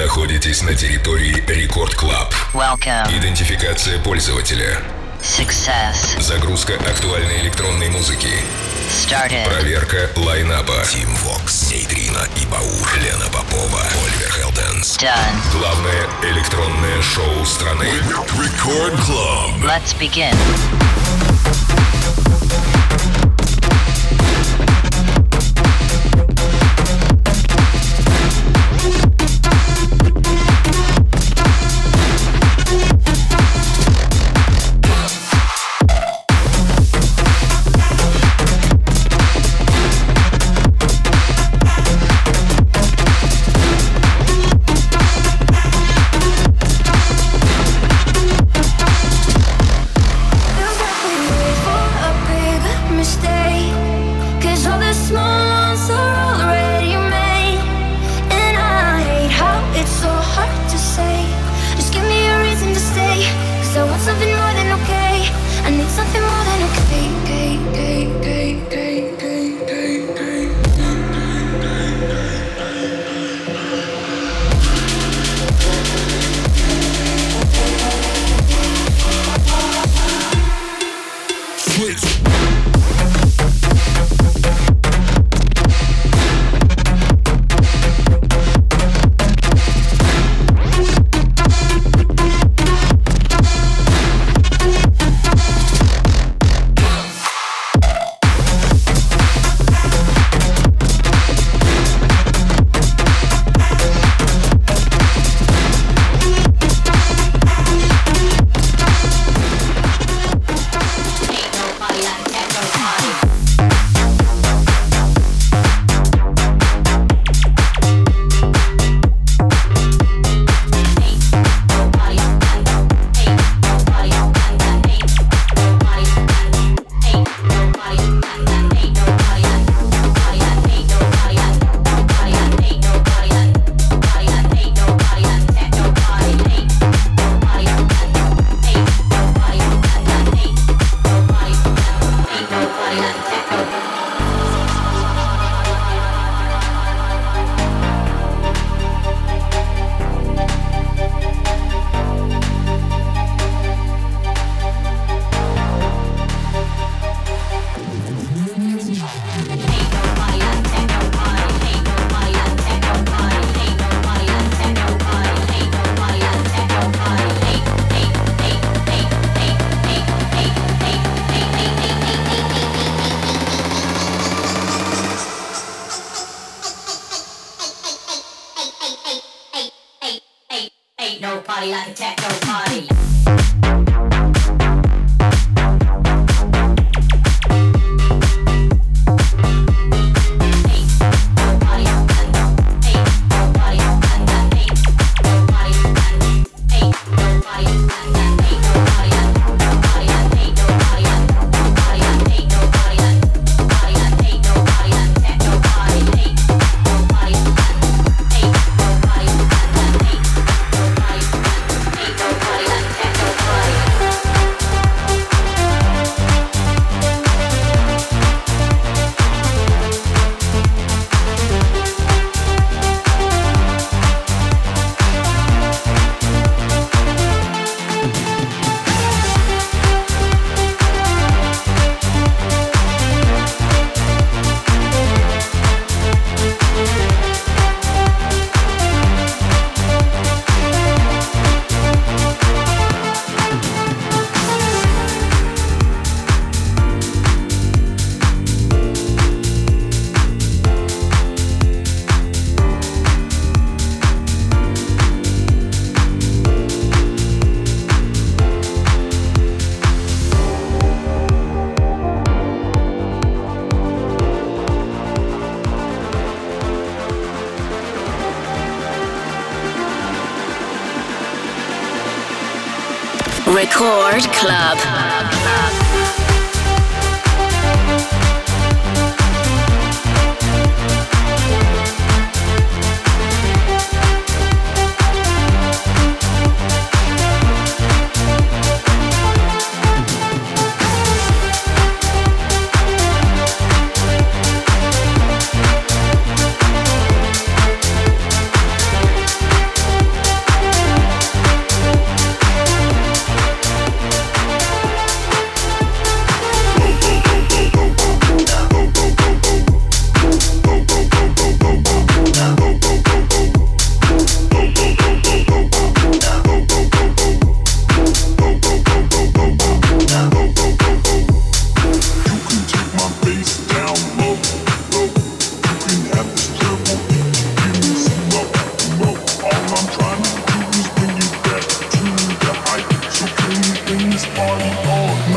находитесь на территории Рекорд Клаб. Welcome. Идентификация пользователя. Success. Загрузка актуальной электронной музыки. Started. Проверка лайнаба. Тим Вокс, Нейтрино и Баур. Лена Попова, Оливер Хелденс. Done. Главное электронное шоу страны. Рекорд Клаб. Let's begin.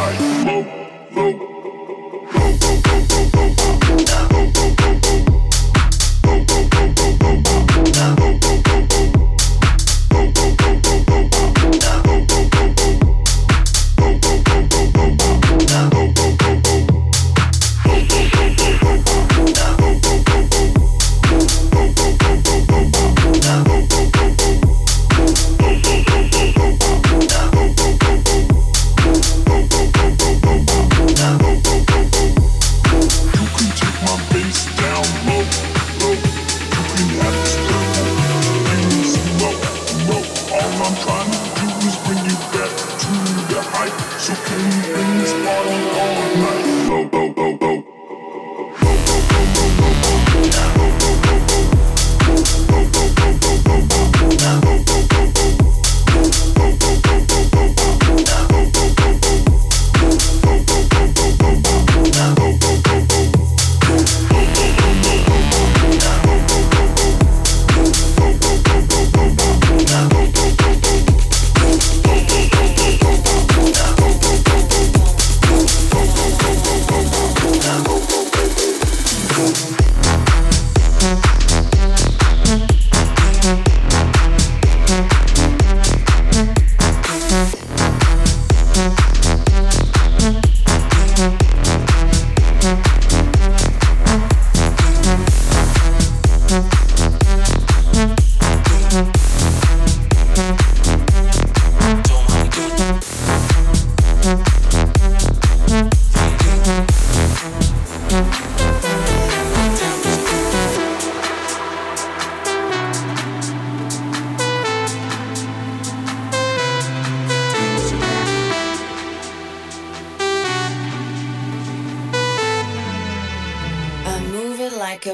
tight, low, low.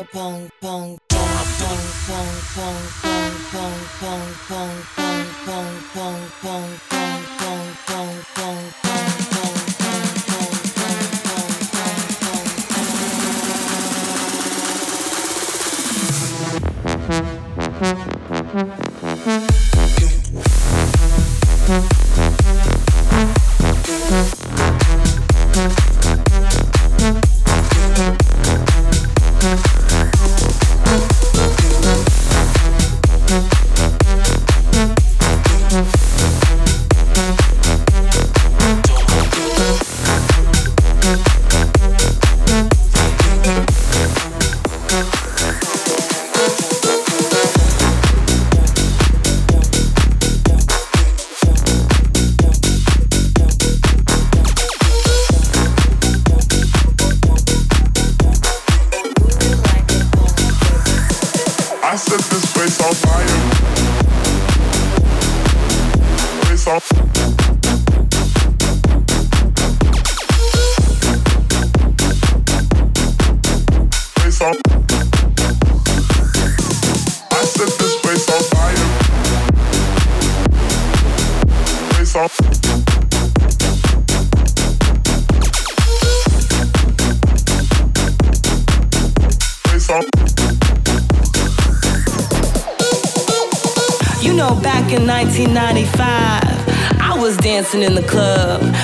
Pong pong pong pong pong pong pong pong pong pong pong pong pong pong pong pong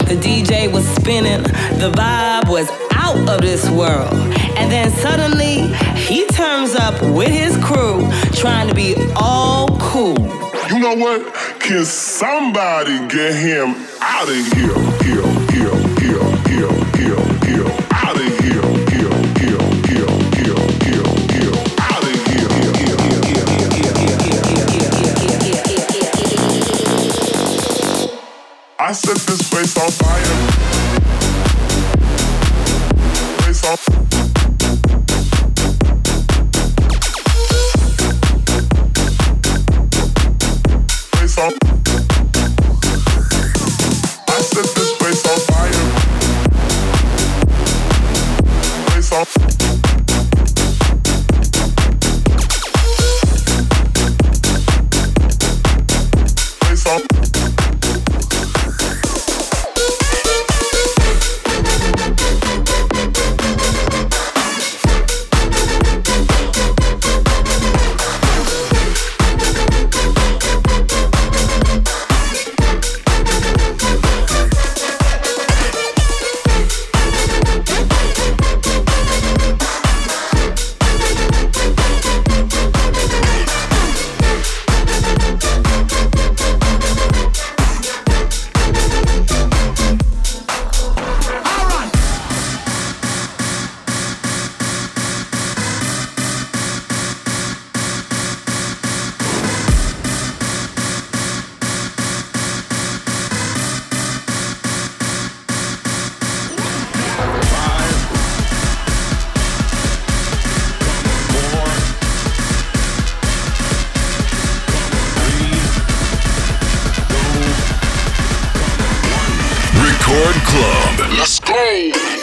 The DJ was spinning, the vibe was out of this world. And then suddenly, he turns up with his crew, trying to be all cool. You know what? Can somebody get him out of here? Here, here, here, here, here, here, set this place on fire. Place on. Place Club. Let's go.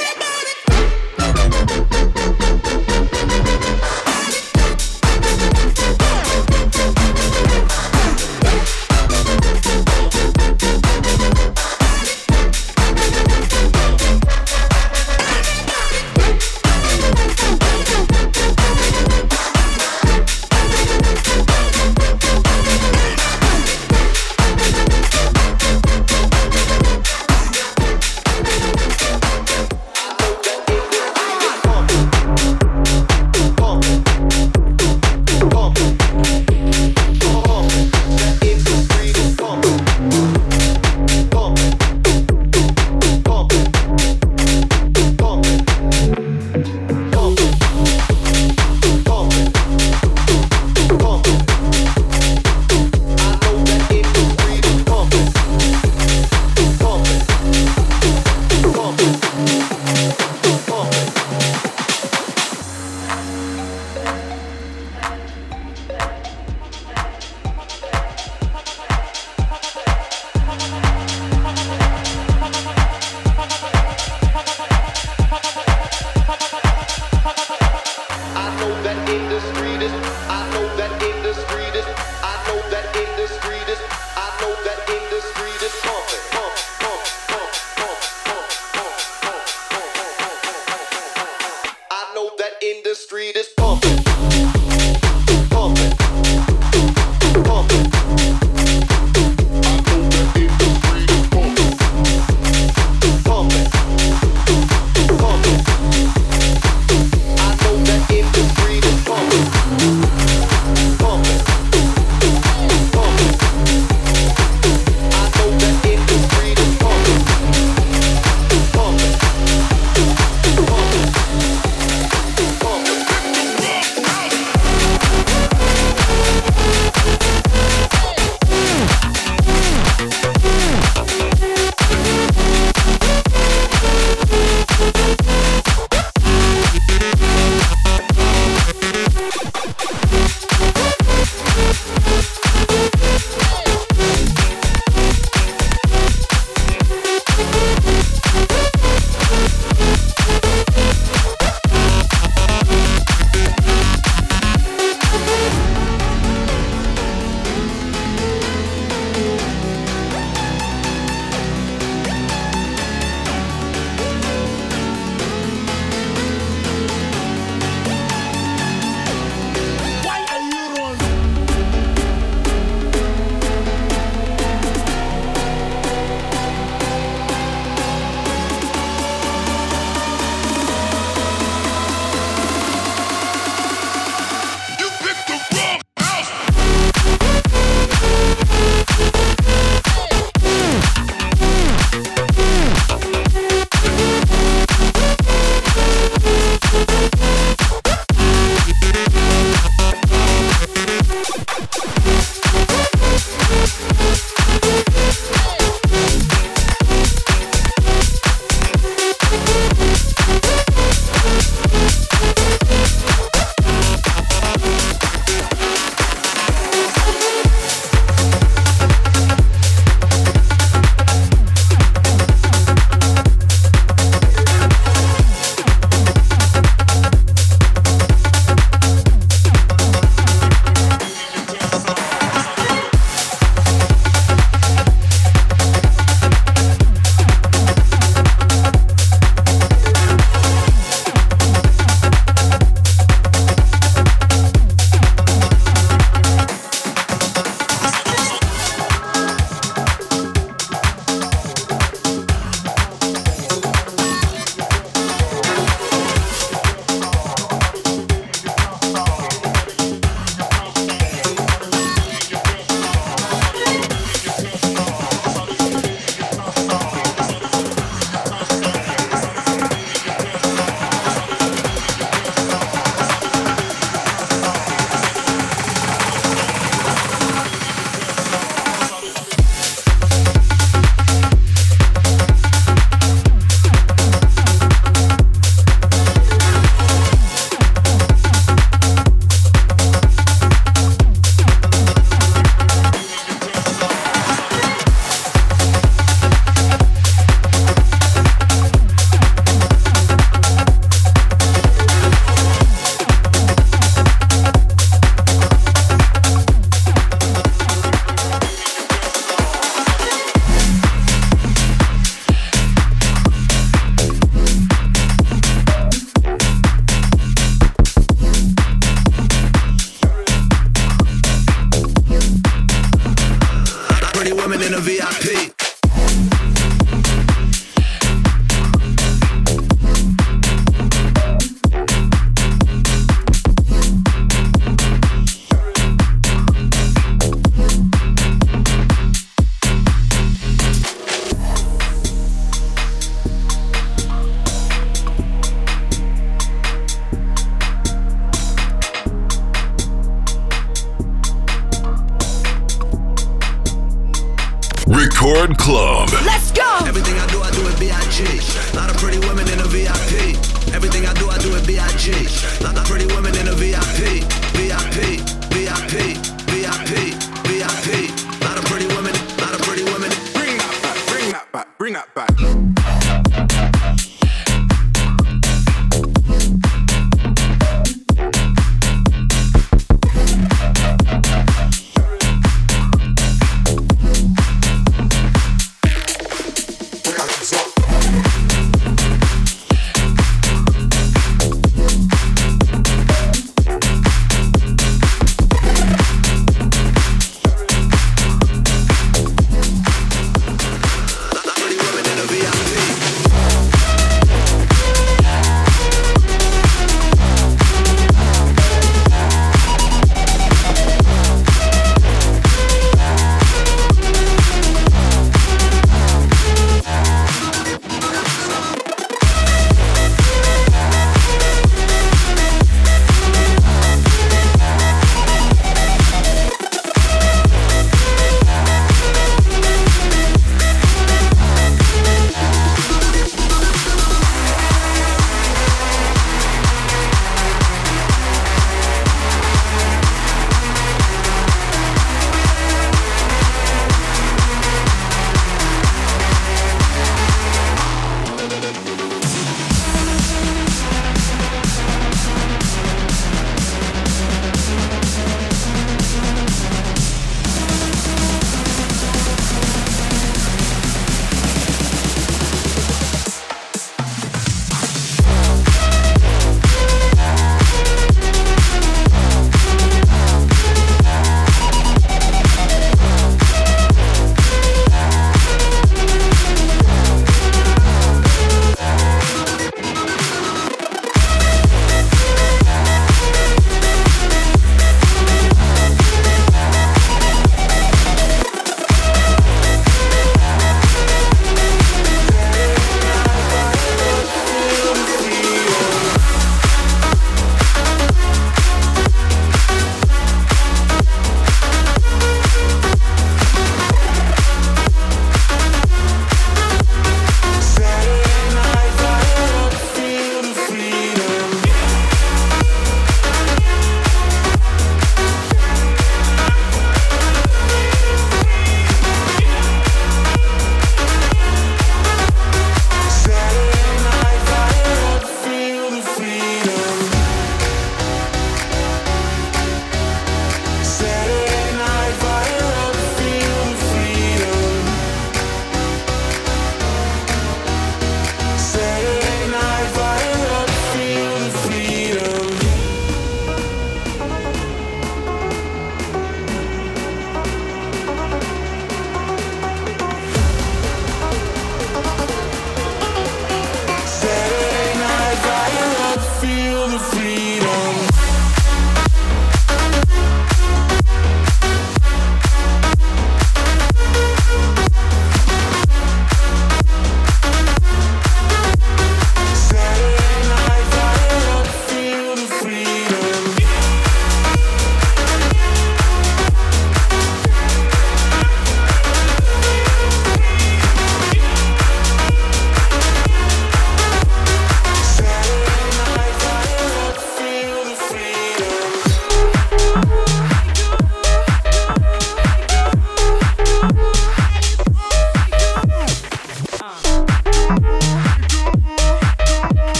In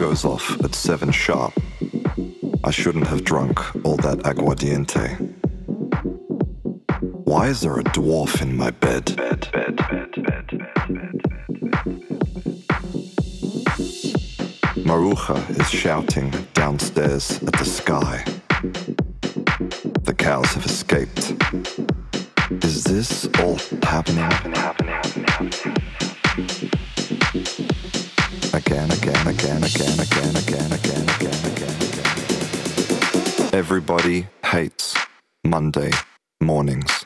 goes off at 7 sharp. I shouldn't have drunk all that aguardiente. Why is there a dwarf in my bed? bed, bed, bed, Maruja is shouting downstairs at the sky. The cows have escaped. Is this all happening, happening, happening, happening? Again, again, again, again, again, again, again, again, again, again. Everybody hates Monday mornings.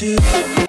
to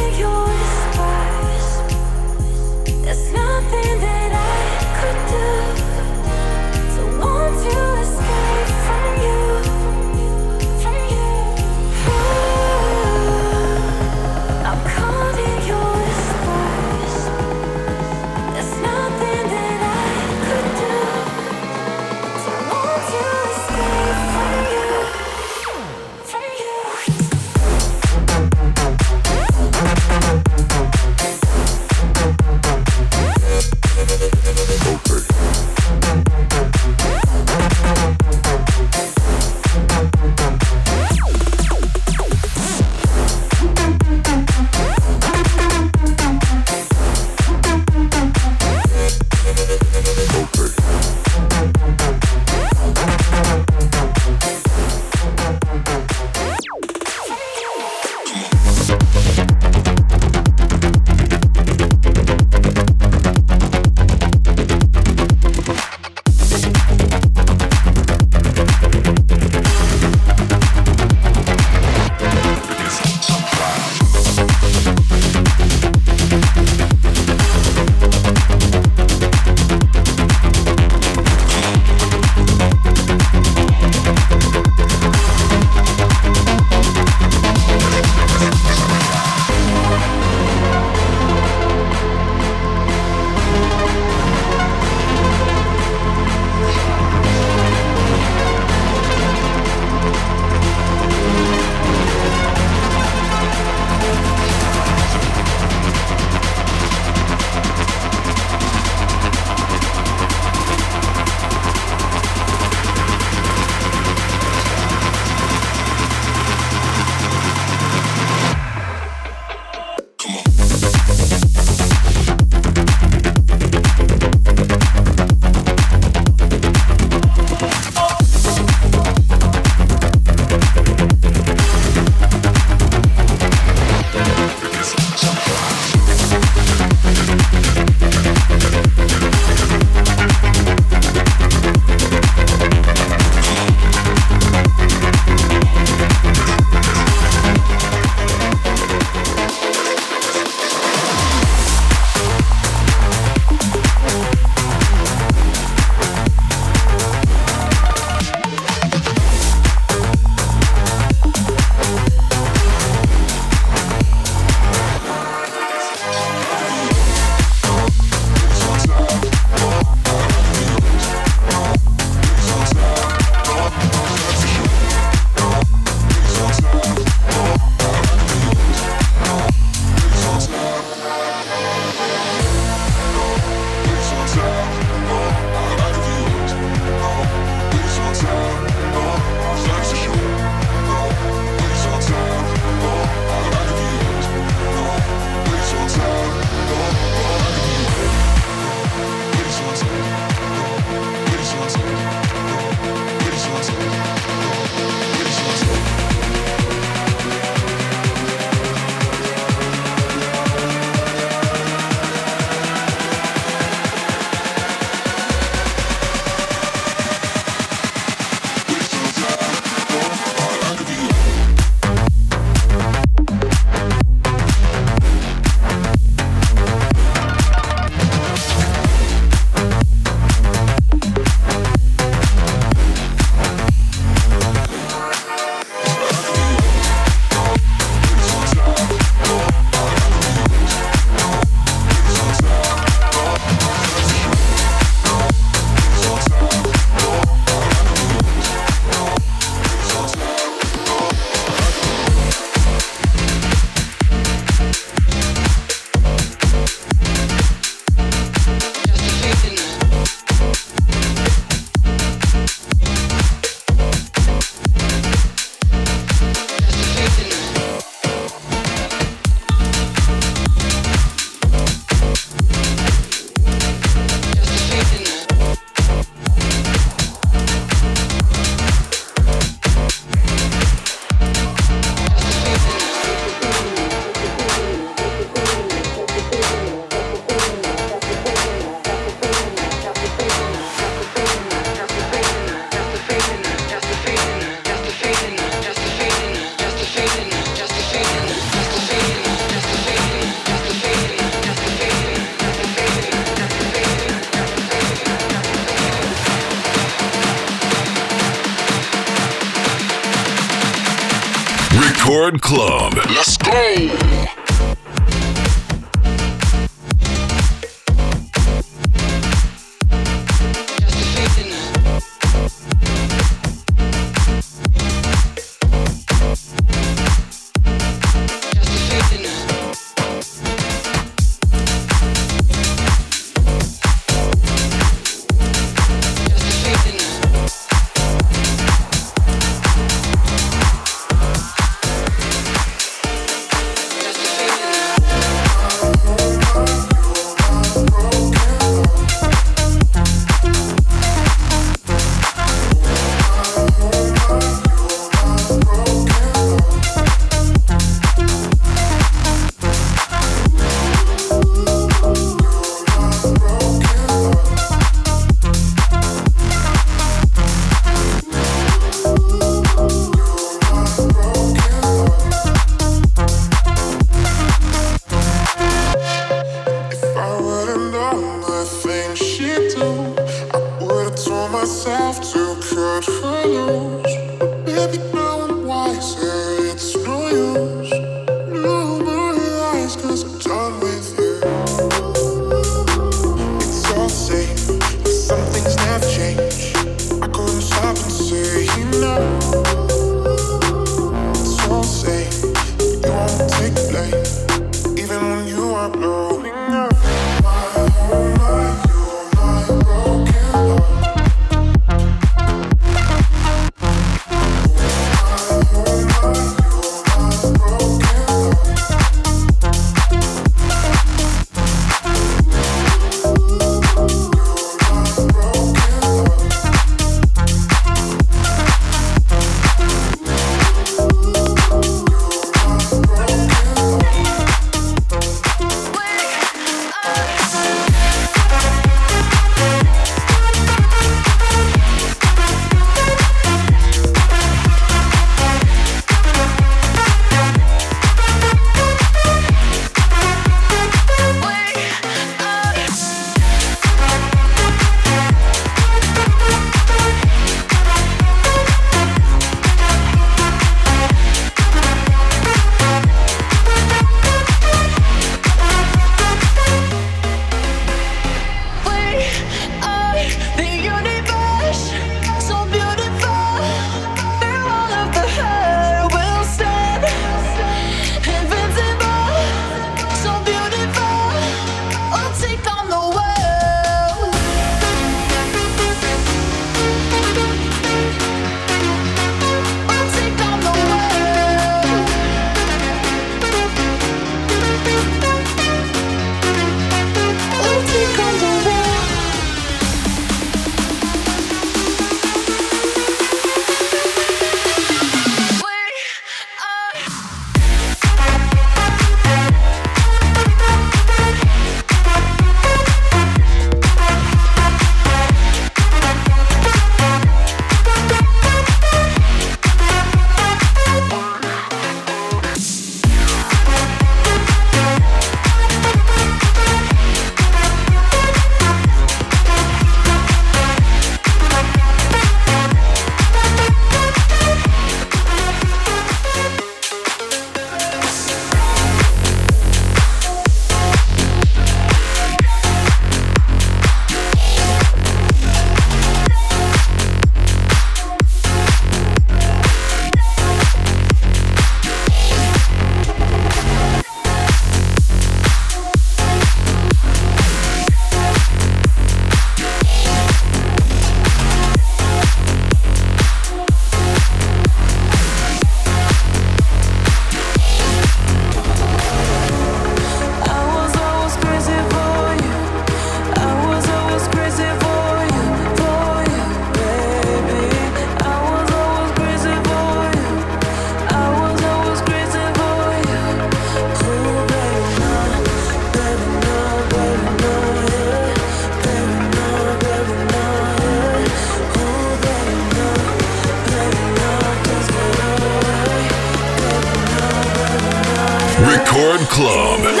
Club.